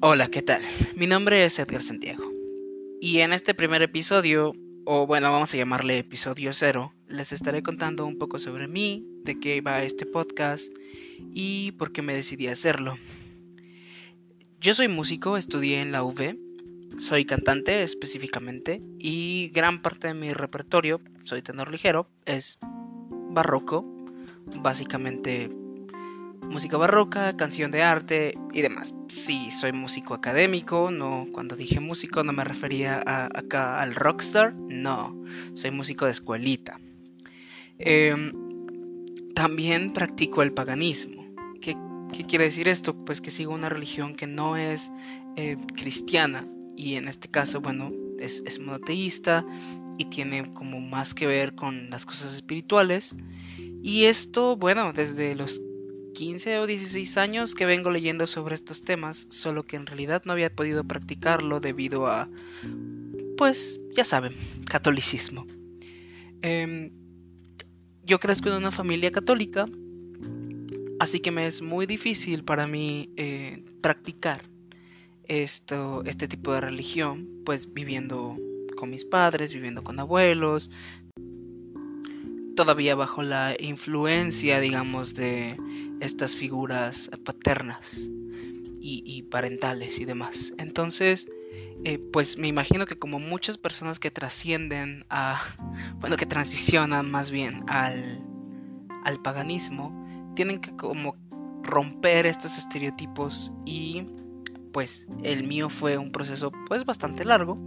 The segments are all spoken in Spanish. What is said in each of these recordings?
Hola, ¿qué tal? Mi nombre es Edgar Santiago. Y en este primer episodio, o bueno, vamos a llamarle episodio cero, les estaré contando un poco sobre mí, de qué va este podcast y por qué me decidí a hacerlo. Yo soy músico, estudié en la UV, soy cantante específicamente y gran parte de mi repertorio, soy tenor ligero, es barroco, básicamente música barroca, canción de arte y demás. Sí, soy músico académico, no, cuando dije músico no me refería acá al rockstar, no, soy músico de escuelita. Em, también practico el paganismo. ¿Qué, quiere decir esto? Pues que sigo una religión que no es eh, cristiana y en este caso, bueno, es, es monoteísta y tiene como más que ver con las cosas espirituales. Y esto, bueno, desde los 15 o 16 años que vengo leyendo sobre estos temas, solo que en realidad no había podido practicarlo debido a, pues, ya saben, catolicismo. Em, yo crezco en una familia católica, así que me es muy difícil para mí eh, practicar esto, este tipo de religión, pues viviendo con mis padres, viviendo con abuelos, todavía bajo la influencia, digamos, de estas figuras paternas y, parentales y demás. Entonces, eh, pues me imagino que como muchas personas que trascienden a, bueno, que transicionan más bien al, al paganismo, tienen que como romper estos estereotipos y pues el mío fue un proceso pues bastante largo,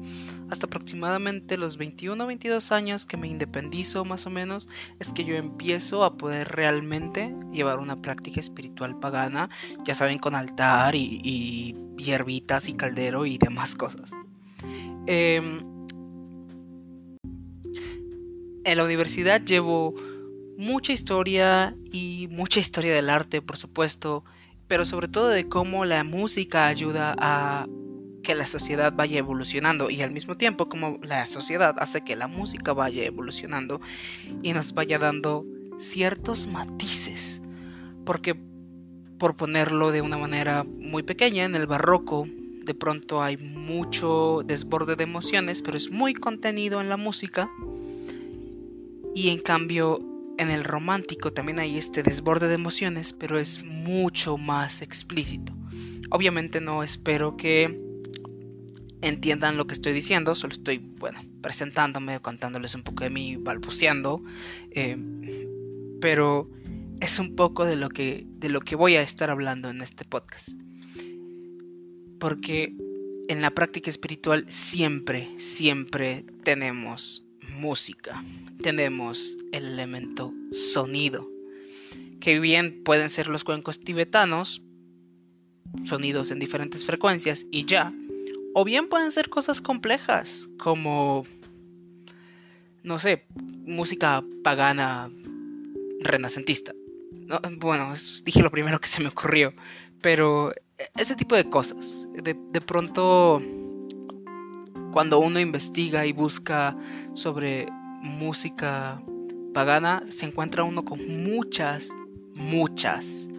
hasta aproximadamente los 21 o 22 años que me independizo más o menos, es que yo empiezo a poder realmente llevar una práctica espiritual pagana, ya saben, con altar y, y hierbitas y caldero y demás cosas. Em, en la universidad llevo mucha historia y mucha historia del arte, por supuesto, pero sobre todo de cómo la música ayuda a que la sociedad vaya evolucionando y al mismo tiempo como la sociedad hace que la música vaya evolucionando y nos vaya dando ciertos matices. Porque, por ponerlo de una manera muy pequeña, en el barroco de pronto hay mucho desborde de emociones, pero es muy contenido en la música. Y en cambio en el romántico también hay este desborde de emociones, pero es mucho más explícito. Obviamente no espero que entiendan lo que estoy diciendo, solo estoy, bueno, presentándome, contándoles un poco de mí, balbuceando, eh, pero es un poco de lo que de lo que voy a estar hablando en este podcast. Porque en la práctica espiritual siempre, siempre tenemos música. Tenemos el elemento sonido, que bien pueden ser los cuencos tibetanos, sonidos en diferentes frecuencias y ya, o bien pueden ser cosas complejas, como, no sé, música pagana renacentista. bueno, dije lo primero que se me ocurrió, pero ese tipo de cosas, de, de pronto cuando uno investiga y busca sobre música pagana se encuentra uno con muchas, muchas,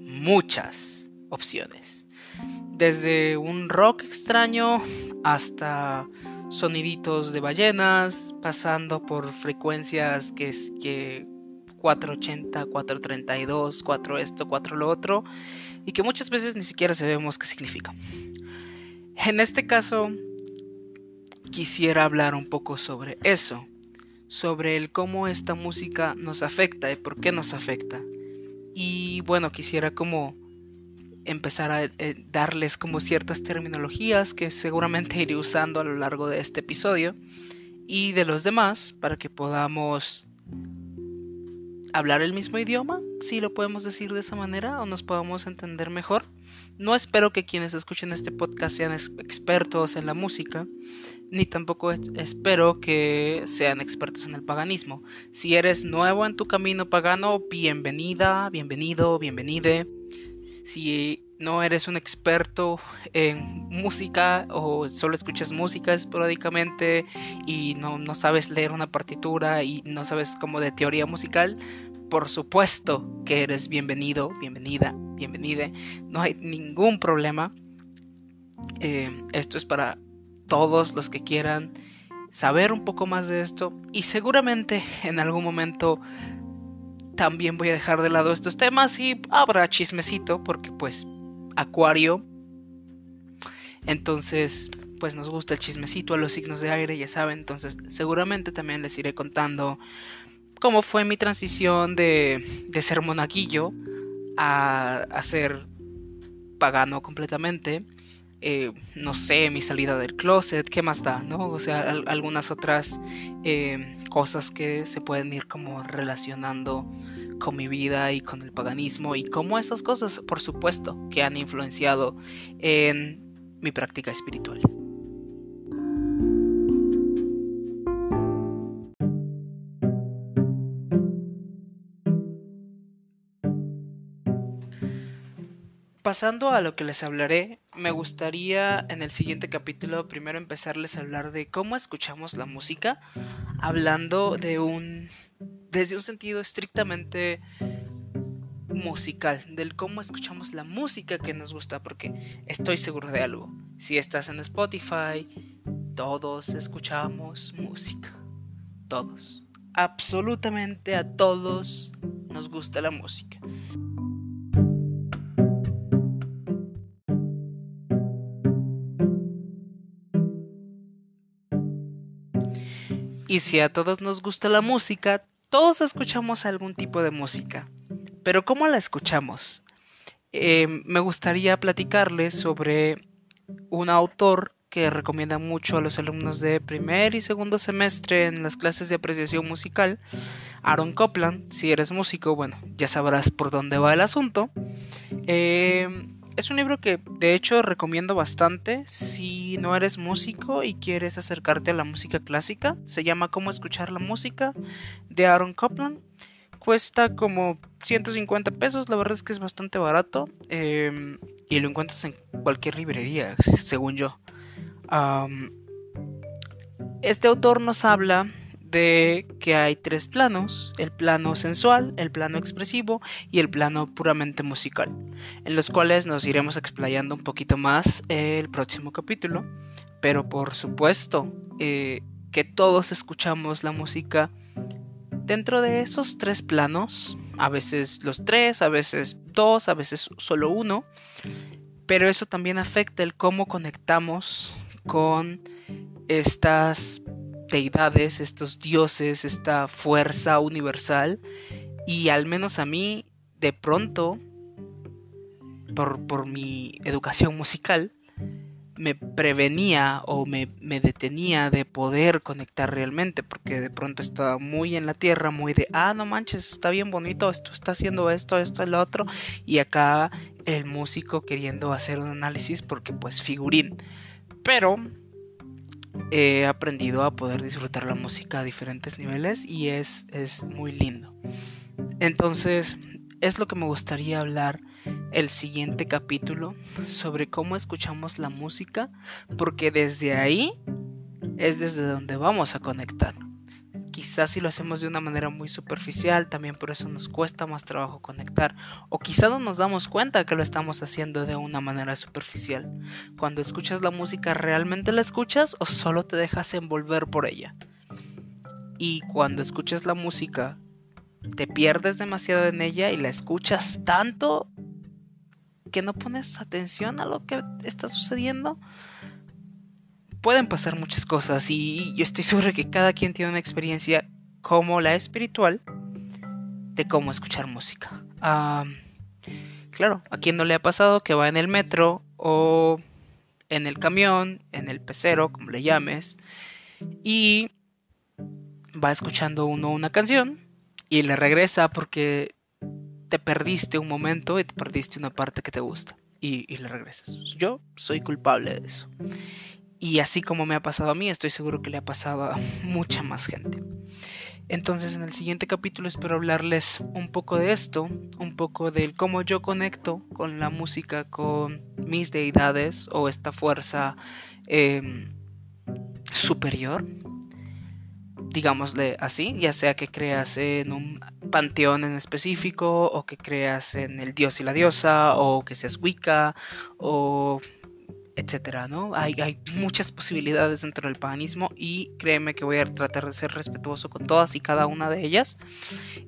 muchas opciones. Desde un rock extraño hasta soniditos de ballenas, pasando por frecuencias que es que 480, 432, 4 esto, 4 lo otro, y que muchas veces ni siquiera sabemos qué significa. En este caso, quisiera hablar un poco sobre eso, sobre el cómo esta música nos afecta y por qué nos afecta. Y bueno, quisiera como empezar a eh, darles como ciertas terminologías que seguramente iré usando a lo largo de este episodio y de los demás para que podamos hablar el mismo idioma, si lo podemos decir de esa manera, o nos podamos entender mejor. No espero que quienes escuchen este podcast sean expertos en la música, ni tampoco espero que sean expertos en el paganismo. Si eres nuevo en tu camino pagano, bienvenida, bienvenido, bienvenide. Si no eres un experto en música o solo escuchas música esporádicamente y no, no sabes leer una partitura y no sabes como de teoría musical, por supuesto que eres bienvenido, bienvenida, bienvenide. No hay ningún problema. Eh, esto es para todos los que quieran saber un poco más de esto y seguramente en algún momento también voy a dejar de lado estos temas y habrá chismecito porque pues Acuario entonces pues nos gusta el chismecito a los signos de aire ya saben entonces seguramente también les iré contando cómo fue mi transición de, de ser monaguillo a, a ser pagano completamente eh, no sé, mi salida del closet, ¿qué más da? ¿no? O sea, algunas otras eh, cosas que se pueden ir como relacionando con mi vida y con el paganismo y cómo esas cosas, por supuesto, que han influenciado en mi práctica espiritual. Pasando a lo que les hablaré, me gustaría en el siguiente capítulo primero empezarles a hablar de cómo escuchamos la música, hablando de un desde un sentido estrictamente musical, del cómo escuchamos la música que nos gusta, porque estoy seguro de algo. Si estás en Spotify, todos escuchamos música. Todos. Absolutamente a todos nos gusta la música. Y si a todos nos gusta la música, todos escuchamos algún tipo de música. Pero ¿cómo la escuchamos? Eh, me gustaría platicarles sobre un autor que recomienda mucho a los alumnos de primer y segundo semestre en las clases de apreciación musical, Aaron Copland. Si eres músico, bueno, ya sabrás por dónde va el asunto. Eh, es un libro que de hecho recomiendo bastante si no eres músico y quieres acercarte a la música clásica. Se llama Cómo escuchar la música de Aaron Copland. Cuesta como 150 pesos, la verdad es que es bastante barato em, y lo encuentras en cualquier librería, según yo. este autor nos habla de que hay tres planos, el plano sensual, el plano expresivo y el plano puramente musical, en los cuales nos iremos explayando un poquito más el próximo capítulo, pero por supuesto eh, que todos escuchamos la música dentro de esos tres planos, a veces los tres, a veces dos, a veces solo uno, pero eso también afecta el cómo conectamos con estas deidades, estos dioses, esta fuerza universal. Y al menos a mí, de pronto, por, mi educación musical, me prevenía o me, me, detenía de poder conectar realmente, porque de pronto estaba muy en la tierra, muy de, ah, no manches, está bien bonito, esto está haciendo esto, esto, el otro, y acá el músico queriendo hacer un análisis porque pues figurín. Pero he aprendido a poder disfrutar la música a diferentes niveles y es, es muy lindo. Entonces, es lo que me gustaría hablar el siguiente capítulo sobre cómo escuchamos la música, porque desde ahí es desde donde vamos a conectar. Quizás si lo hacemos de una manera muy superficial, también por eso nos cuesta más trabajo conectar. O quizá no nos damos cuenta que lo estamos haciendo de una manera superficial. Cuando escuchas la música, ¿realmente la escuchas o solo te dejas envolver por ella? Y cuando escuchas la música, te pierdes demasiado en ella y la escuchas tanto que no pones atención a lo que está sucediendo pueden pasar muchas cosas y yo estoy seguro que cada quien tiene una experiencia como la espiritual de cómo escuchar música. claro, a quien no le ha pasado que va en el metro o en el camión, en el pecero, como le llames, y va escuchando uno una canción y le regresa porque te perdiste un momento y te perdiste una parte que te gusta y, y le regresas. Yo soy culpable de eso. Y así como me ha pasado a mí, estoy seguro que le ha pasado a mucha más gente. Entonces en el siguiente capítulo espero hablarles un poco de esto, un poco del cómo yo conecto con la música, con mis deidades o esta fuerza em, superior, digámosle así, ya sea que creas en un panteón en específico o que creas en el dios y la diosa o que seas Wicca o. etcétera, ¿no? Hay, hay, muchas posibilidades dentro del paganismo y créeme que voy a tratar de ser respetuoso con todas y cada una de ellas.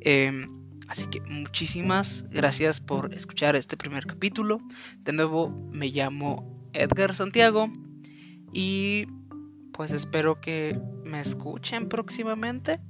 Em, así que muchísimas gracias por escuchar este primer capítulo. De nuevo, me llamo Edgar Santiago y pues espero que me escuchen próximamente.